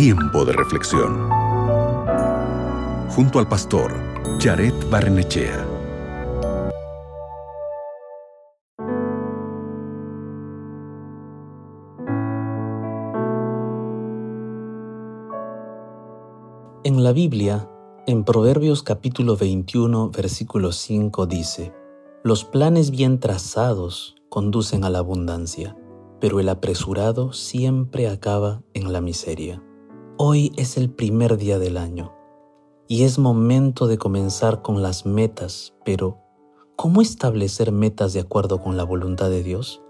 Tiempo de reflexión. Junto al pastor Jared Barnechea. En la Biblia, en Proverbios capítulo 21, versículo 5 dice, Los planes bien trazados conducen a la abundancia, pero el apresurado siempre acaba en la miseria. Hoy es el primer día del año y es momento de comenzar con las metas, pero ¿cómo establecer metas de acuerdo con la voluntad de Dios?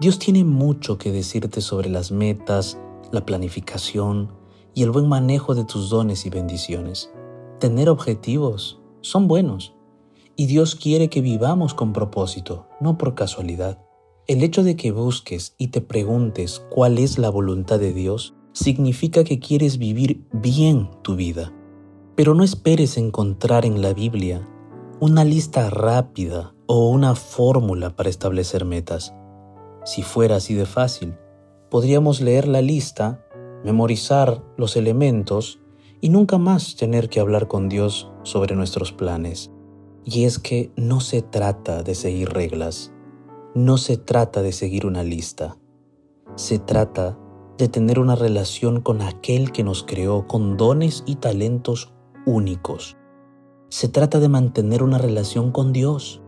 Dios tiene mucho que decirte sobre las metas, la planificación y el buen manejo de tus dones y bendiciones. Tener objetivos son buenos y Dios quiere que vivamos con propósito, no por casualidad. El hecho de que busques y te preguntes cuál es la voluntad de Dios significa que quieres vivir bien tu vida. Pero no esperes encontrar en la Biblia una lista rápida o una fórmula para establecer metas. Si fuera así de fácil, podríamos leer la lista, memorizar los elementos y nunca más tener que hablar con Dios sobre nuestros planes. Y es que no se trata de seguir reglas, no se trata de seguir una lista. Se trata de tener una relación con aquel que nos creó con dones y talentos únicos. Se trata de mantener una relación con Dios.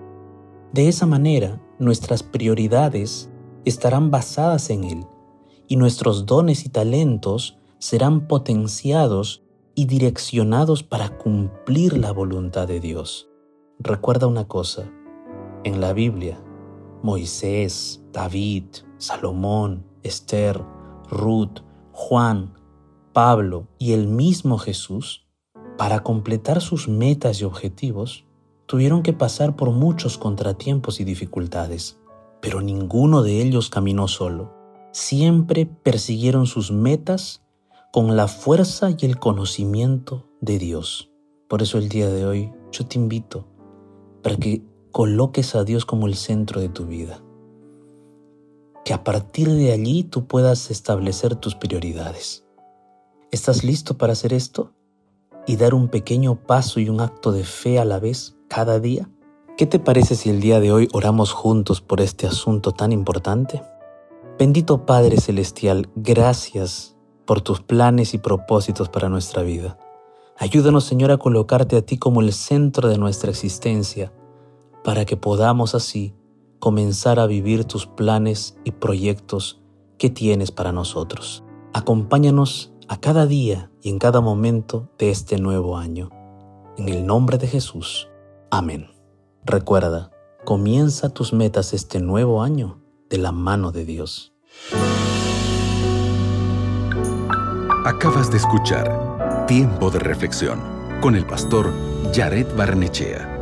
De esa manera, nuestras prioridades estarán basadas en Él y nuestros dones y talentos serán potenciados y direccionados para cumplir la voluntad de Dios. Recuerda una cosa, en la Biblia Moisés, David, Salomón, Esther, Ruth, Juan, Pablo y el mismo Jesús, para completar sus metas y objetivos, tuvieron que pasar por muchos contratiempos y dificultades, pero ninguno de ellos caminó solo. Siempre persiguieron sus metas con la fuerza y el conocimiento de Dios. Por eso el día de hoy yo te invito para que coloques a Dios como el centro de tu vida. Que a partir de allí tú puedas establecer tus prioridades. ¿Estás listo para hacer esto? ¿Y dar un pequeño paso y un acto de fe a la vez cada día? ¿Qué te parece si el día de hoy oramos juntos por este asunto tan importante? Bendito Padre Celestial, gracias por tus planes y propósitos para nuestra vida. Ayúdanos, Señor, a colocarte a ti como el centro de nuestra existencia para que podamos así comenzar a vivir tus planes y proyectos que tienes para nosotros. Acompáñanos a cada día y en cada momento de este nuevo año. En el nombre de Jesús. Amén. Recuerda, comienza tus metas este nuevo año de la mano de Dios. Acabas de escuchar Tiempo de Reflexión con el pastor Jared Barnechea.